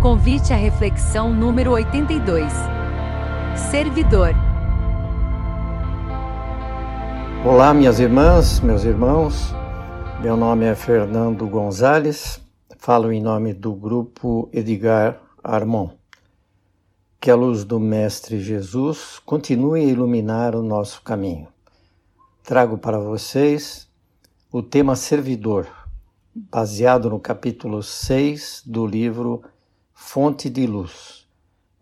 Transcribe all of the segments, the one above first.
Convite à reflexão número 82. Servidor. Olá, minhas irmãs, meus irmãos. Meu nome é Fernando Gonzalez. Falo em nome do grupo Edgar Armon. Que a luz do Mestre Jesus continue a iluminar o nosso caminho. Trago para vocês o tema servidor, baseado no capítulo 6 do livro Fonte de Luz,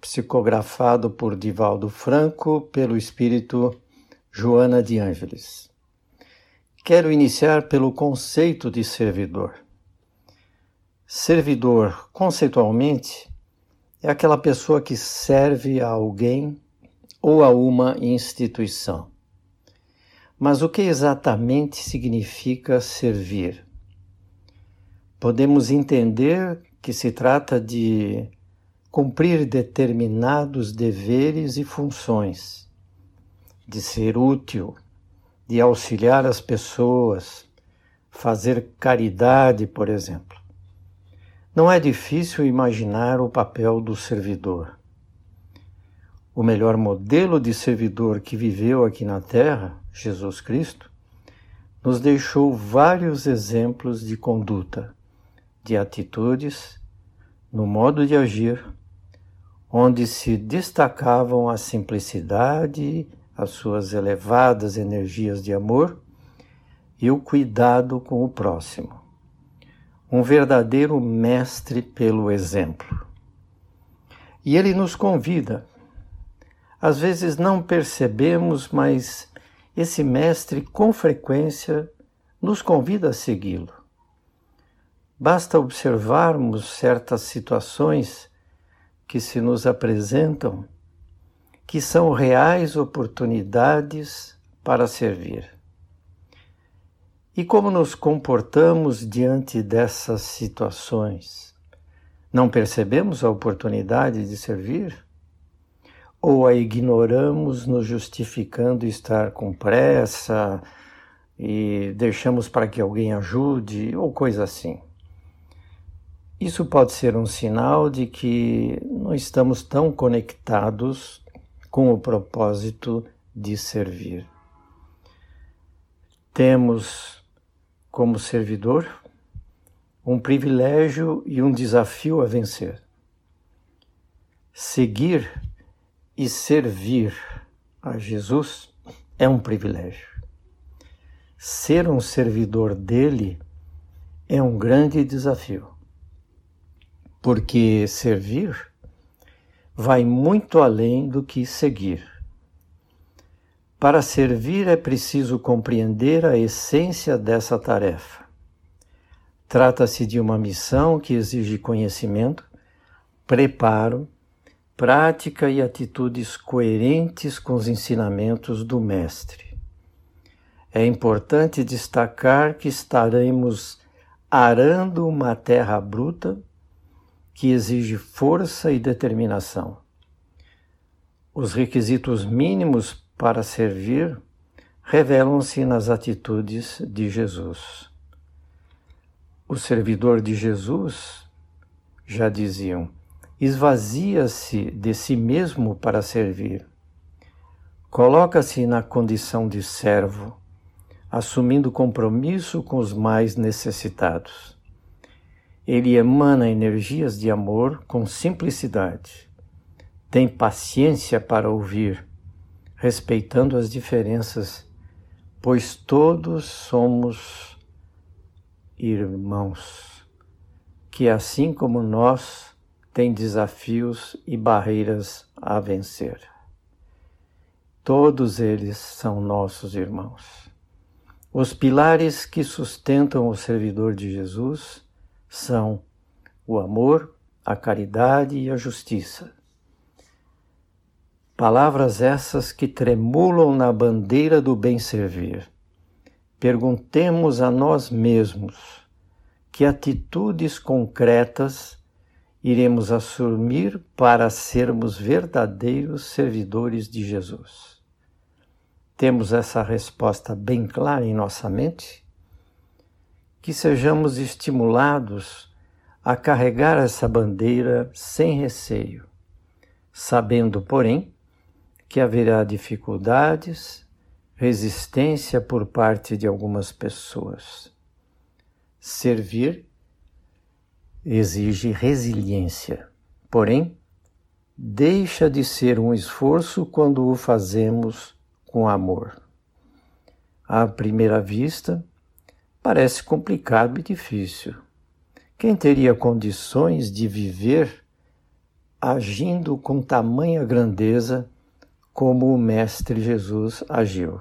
psicografado por Divaldo Franco pelo espírito Joana de Ângeles. Quero iniciar pelo conceito de servidor. Servidor, conceitualmente, é aquela pessoa que serve a alguém ou a uma instituição. Mas o que exatamente significa servir? Podemos entender que se trata de cumprir determinados deveres e funções, de ser útil, de auxiliar as pessoas, fazer caridade, por exemplo. Não é difícil imaginar o papel do servidor. O melhor modelo de servidor que viveu aqui na Terra, Jesus Cristo, nos deixou vários exemplos de conduta de atitudes, no modo de agir, onde se destacavam a simplicidade, as suas elevadas energias de amor e o cuidado com o próximo. Um verdadeiro mestre pelo exemplo. E ele nos convida. Às vezes não percebemos, mas esse mestre com frequência nos convida a segui-lo. Basta observarmos certas situações que se nos apresentam que são reais oportunidades para servir. E como nos comportamos diante dessas situações? Não percebemos a oportunidade de servir? Ou a ignoramos, nos justificando estar com pressa e deixamos para que alguém ajude, ou coisa assim? Isso pode ser um sinal de que não estamos tão conectados com o propósito de servir. Temos, como servidor, um privilégio e um desafio a vencer. Seguir e servir a Jesus é um privilégio. Ser um servidor dele é um grande desafio porque servir vai muito além do que seguir. Para servir é preciso compreender a essência dessa tarefa. Trata-se de uma missão que exige conhecimento, preparo, prática e atitudes coerentes com os ensinamentos do Mestre. É importante destacar que estaremos arando uma terra bruta que exige força e determinação. Os requisitos mínimos para servir revelam-se nas atitudes de Jesus. O servidor de Jesus, já diziam, esvazia-se de si mesmo para servir. Coloca-se na condição de servo, assumindo compromisso com os mais necessitados. Ele emana energias de amor com simplicidade. Tem paciência para ouvir, respeitando as diferenças, pois todos somos irmãos, que assim como nós têm desafios e barreiras a vencer. Todos eles são nossos irmãos. Os pilares que sustentam o servidor de Jesus são o amor, a caridade e a justiça. Palavras essas que tremulam na bandeira do bem-servir. Perguntemos a nós mesmos que atitudes concretas iremos assumir para sermos verdadeiros servidores de Jesus. Temos essa resposta bem clara em nossa mente? Que sejamos estimulados a carregar essa bandeira sem receio, sabendo, porém, que haverá dificuldades, resistência por parte de algumas pessoas. Servir exige resiliência, porém, deixa de ser um esforço quando o fazemos com amor. À primeira vista, parece complicado e difícil. Quem teria condições de viver agindo com tamanha grandeza como o Mestre Jesus agiu?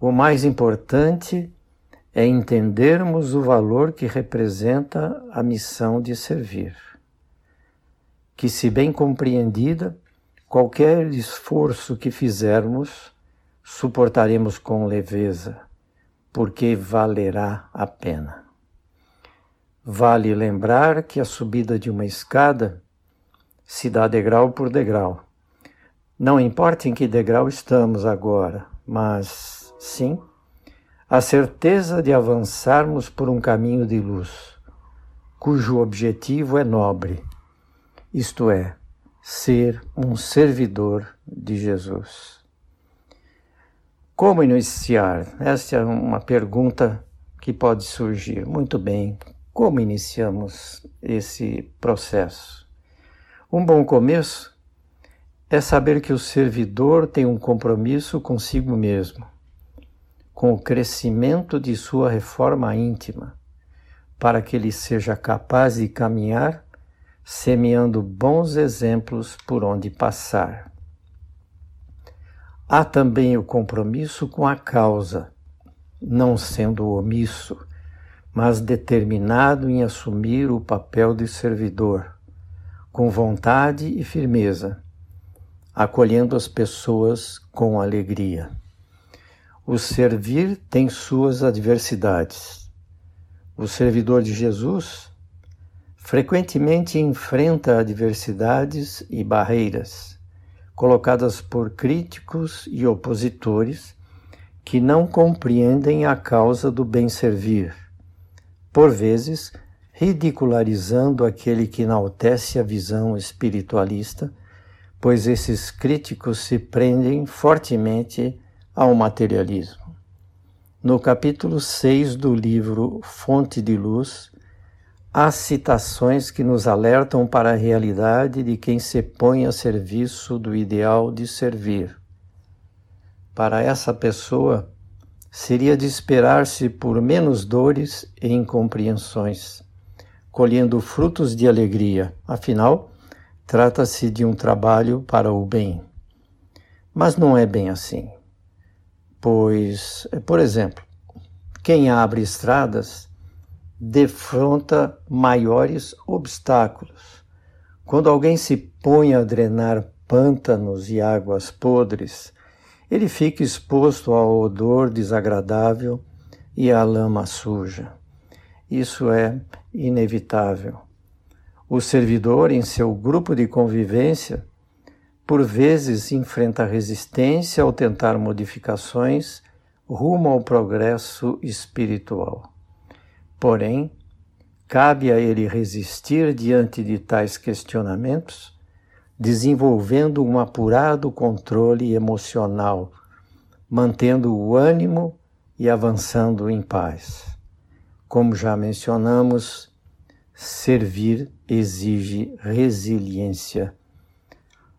O mais importante é entendermos o valor que representa a missão de servir. Que, se bem compreendida, qualquer esforço que fizermos, suportaremos com leveza, porque valerá a pena. Vale lembrar que a subida de uma escada se dá degrau por degrau. Não importa em que degrau estamos agora, mas sim a certeza de avançarmos por um caminho de luz, cujo objetivo é nobre, isto é, ser um servidor de Jesus. Como iniciar? Esta é uma pergunta que pode surgir. Muito bem, como iniciamos esse processo? Um bom começo é saber que o servidor tem um compromisso consigo mesmo com o crescimento de sua reforma íntima, para que ele seja capaz de caminhar semeando bons exemplos por onde passar. Há também o compromisso com a causa, não sendo omisso, mas determinado em assumir o papel de servidor, com vontade e firmeza, acolhendo as pessoas com alegria. O servir tem suas adversidades. O servidor de Jesus frequentemente enfrenta adversidades e barreiras colocadas por críticos e opositores que não compreendem a causa do bem servir, por vezes ridicularizando aquele que enaltece a visão espiritualista, pois esses críticos se prendem fortemente ao materialismo. No capítulo 6 do livro Fonte de Luz, há citações que nos alertam para a realidade de quem se põe a serviço do ideal de servir. Para essa pessoa, seria de esperar-se por menos dores e incompreensões, colhendo frutos de alegria, afinal, trata-se de um trabalho para o bem. Mas não é bem assim. Pois, por exemplo, quem abre estradas defronta maiores obstáculos. Quando alguém se põe a drenar pântanos e águas podres, ele fica exposto ao odor desagradável e à lama suja. Isso é inevitável. O servidor, em seu grupo de convivência, por vezes enfrenta resistência ao tentar modificações rumo ao progresso espiritual. Porém, cabe a ele resistir diante de tais questionamentos, desenvolvendo um apurado controle emocional, mantendo o ânimo e avançando em paz. Como já mencionamos, servir exige resiliência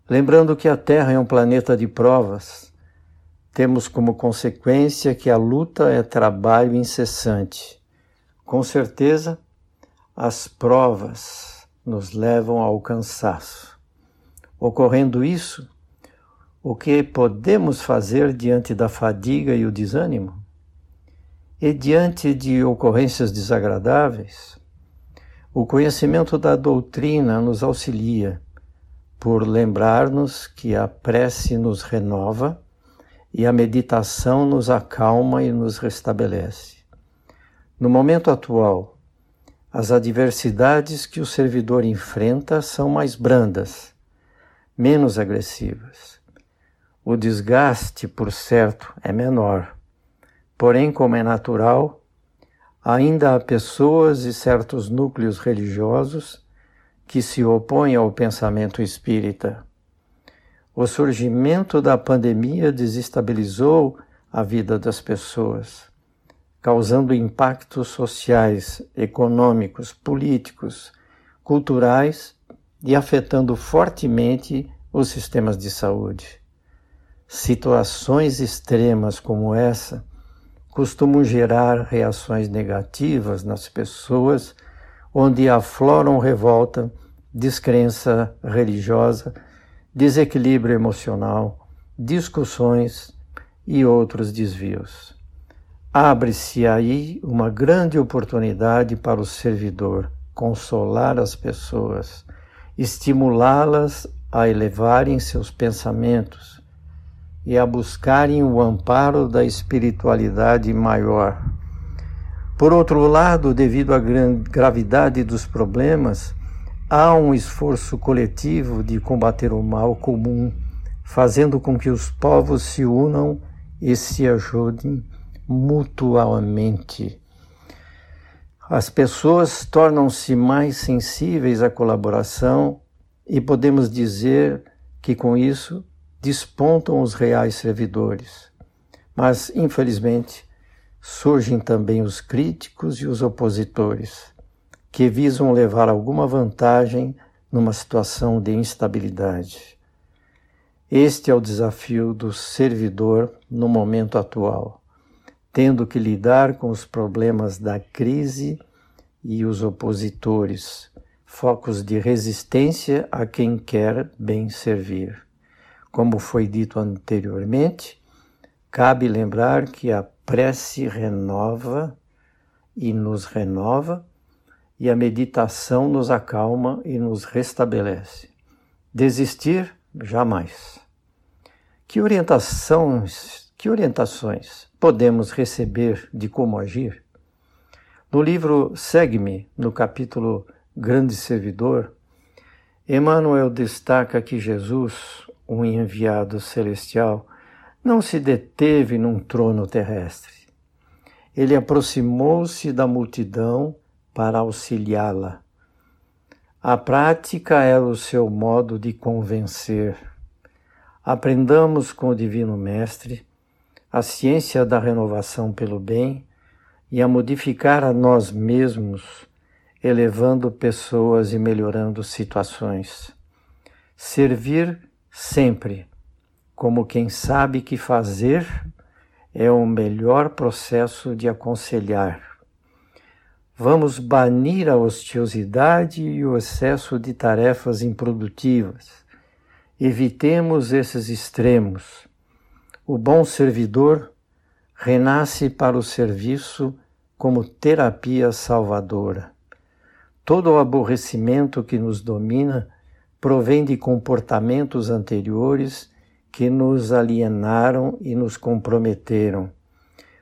Lembrando que a Terra é um planeta de provas, temos como consequência que a luta é trabalho incessante. Com certeza, as provas nos levam ao cansaço. Ocorrendo isso, o que podemos fazer diante da fadiga e o desânimo? E diante de ocorrências desagradáveis? O conhecimento da doutrina nos auxilia por lembrar-nos que a prece nos renova e a meditação nos acalma e nos restabelece. No momento atual, as adversidades que o servidor enfrenta são mais brandas, menos agressivas. O desgaste, por certo, é menor, porém, como é natural, ainda há pessoas e certos núcleos religiosos que se opõem ao pensamento espírita. O surgimento da pandemia desestabilizou a vida das pessoas, causando impactos sociais, econômicos, políticos, culturais e afetando fortemente os sistemas de saúde. Situações extremas como essa costumam gerar reações negativas nas pessoas, onde afloram revolta, descrença religiosa, desequilíbrio emocional, discussões e outros desvios. Abre-se aí uma grande oportunidade para o servidor consolar as pessoas, estimulá-las a elevarem seus pensamentos, e a buscarem o amparo da espiritualidade maior. Por outro lado, devido à gravidade dos problemas, há um esforço coletivo de combater o mal comum, fazendo com que os povos se unam e se ajudem mutuamente. As pessoas tornam-se mais sensíveis à colaboração e podemos dizer que com isso despontam os reais servidores. Mas, infelizmente, surgem também os críticos e os opositores, que visam levar alguma vantagem numa situação de instabilidade. Este é o desafio do servidor no momento atual, tendo que lidar com os problemas da crise e os opositores, focos de resistência a quem quer bem servir. Como foi dito anteriormente, cabe lembrar que a prece renova e nos renova, e a meditação nos acalma e nos restabelece. Desistir jamais. Que orientações, que orientações podemos receber de como agir? No livro Segue-me, no capítulo Grande Servidor, Emmanuel destaca que Jesus, um enviado celestial, não se deteve num trono terrestre. Ele aproximou-se da multidão para auxiliá-la. A prática era o seu modo de convencer. Aprendamos com o Divino Mestre a ciência da renovação pelo bem e a modificar a nós mesmos, elevando pessoas e melhorando situações. Servir sempre, como quem sabe que fazer é o melhor processo de aconselhar. Vamos banir a ociosidade e o excesso de tarefas improdutivas. Evitemos esses extremos. O bom servidor renasce para o serviço como terapia salvadora. Todo o aborrecimento que nos domina provém de comportamentos anteriores que nos alienaram e nos comprometeram.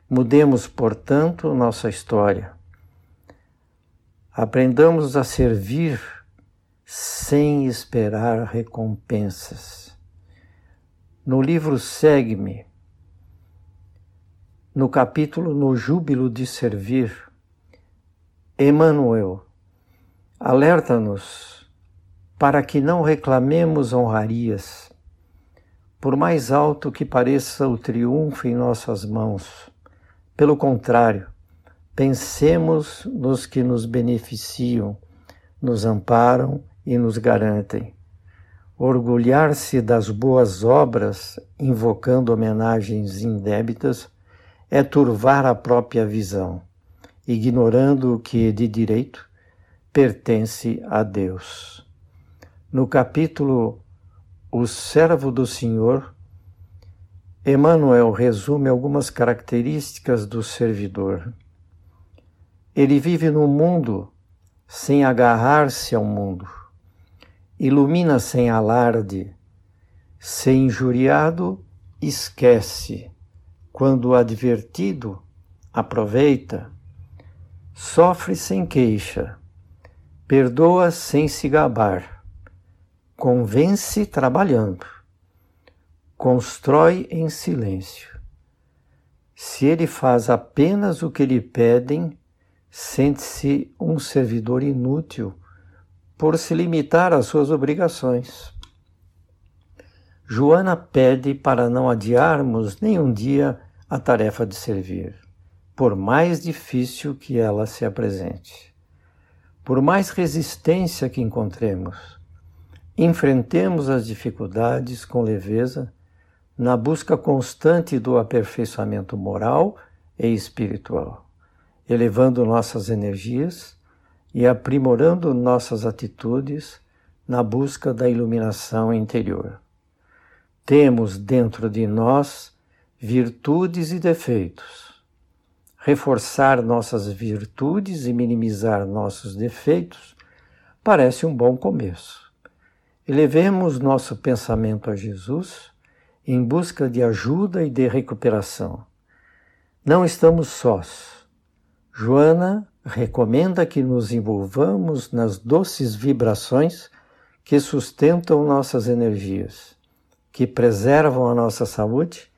Mudemos, portanto, nossa história. Aprendamos a servir sem esperar recompensas. No livro Segue-me, no capítulo No Júbilo de Servir, Emmanuel alerta-nos para que não reclamemos honrarias, por mais alto que pareça o triunfo em nossas mãos. Pelo contrário, pensemos nos que nos beneficiam, nos amparam e nos garantem. Orgulhar-se das boas obras, invocando homenagens indébitas, é turvar a própria visão, ignorando o que de direito pertence a Deus. No capítulo O Servo do Senhor, Emmanuel resume algumas características do servidor. Ele vive no mundo sem agarrar-se ao mundo, ilumina sem alarde, sem injuriado, esquece, quando advertido, aproveita, sofre sem queixa, perdoa sem se gabar Convence trabalhando, constrói em silêncio. Se ele faz apenas o que lhe pedem, sente-se um servidor inútil por se limitar às suas obrigações. Joana pede para não adiarmos nem um dia a tarefa de servir, por mais difícil que ela se apresente. Por mais resistência que encontremos, enfrentemos as dificuldades com leveza, na busca constante do aperfeiçoamento moral e espiritual, elevando nossas energias e aprimorando nossas atitudes na busca da iluminação interior. Temos dentro de nós virtudes e defeitos. Reforçar nossas virtudes e minimizar nossos defeitos parece um bom começo. Elevemos nosso pensamento a Jesus em busca de ajuda e de recuperação. Não estamos sós. Joana recomenda que nos envolvamos nas doces vibrações que sustentam nossas energias que preservam a nossa saúde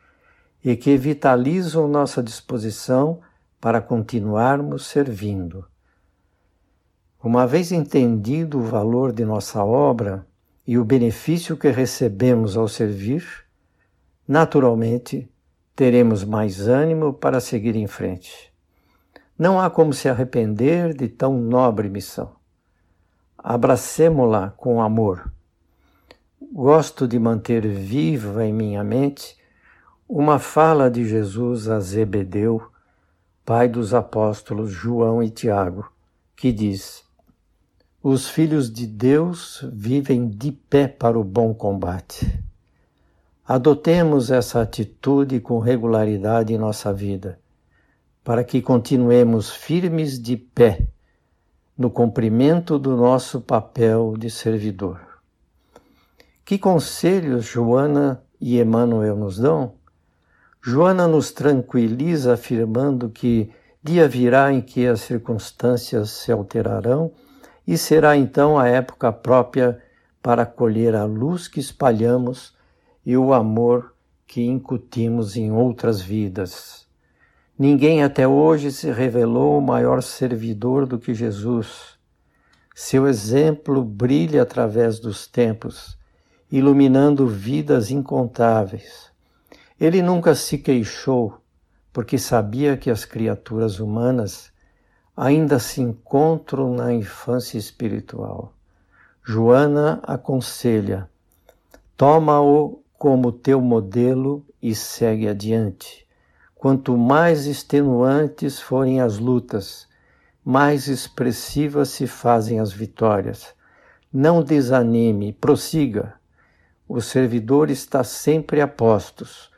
e que vitalizam nossa disposição para continuarmos servindo. Uma vez entendido o valor de nossa obra e o benefício que recebemos ao servir, naturalmente teremos mais ânimo para seguir em frente. Não há como se arrepender de tão nobre missão. Abracemo-la com amor gosto de manter viva em minha mente uma fala de Jesus a Zebedeu, pai dos apóstolos João e Tiago, que diz: Os filhos de Deus vivem de pé para o bom combate. Adotemos essa atitude com regularidade em nossa vida, para que continuemos firmes de pé no cumprimento do nosso papel de servidor. Que conselhos Joana e Emmanuel nos dão? Joana nos tranquiliza afirmando que dia virá em que as circunstâncias se alterarão e será então a época própria para colher a luz que espalhamos e o amor que incutimos em outras vidas. Ninguém até hoje se revelou maior servidor do que Jesus. Seu exemplo brilha através dos tempos iluminando vidas incontáveis. Ele nunca se queixou, porque sabia que as criaturas humanas ainda se encontram na infância espiritual. Joana aconselha: toma-o como teu modelo e segue adiante. Quanto mais extenuantes forem as lutas, mais expressivas se fazem as vitórias. Não desanime, prossiga. O servidor está sempre a postos,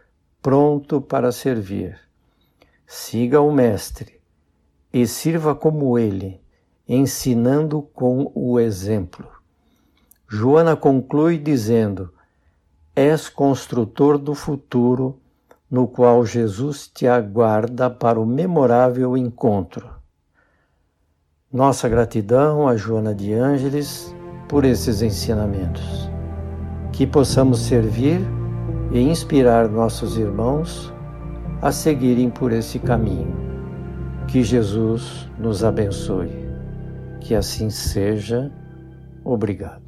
pronto para servir. Siga o Mestre e sirva como ele, ensinando com o exemplo. Joana conclui dizendo: És construtor do futuro no qual Jesus te aguarda para o memorável encontro. Nossa gratidão a Joana de Ângeles por esses ensinamentos que possamos servir e inspirar nossos irmãos a seguirem por esse caminho. Que Jesus nos abençoe. Que assim seja. Obrigado.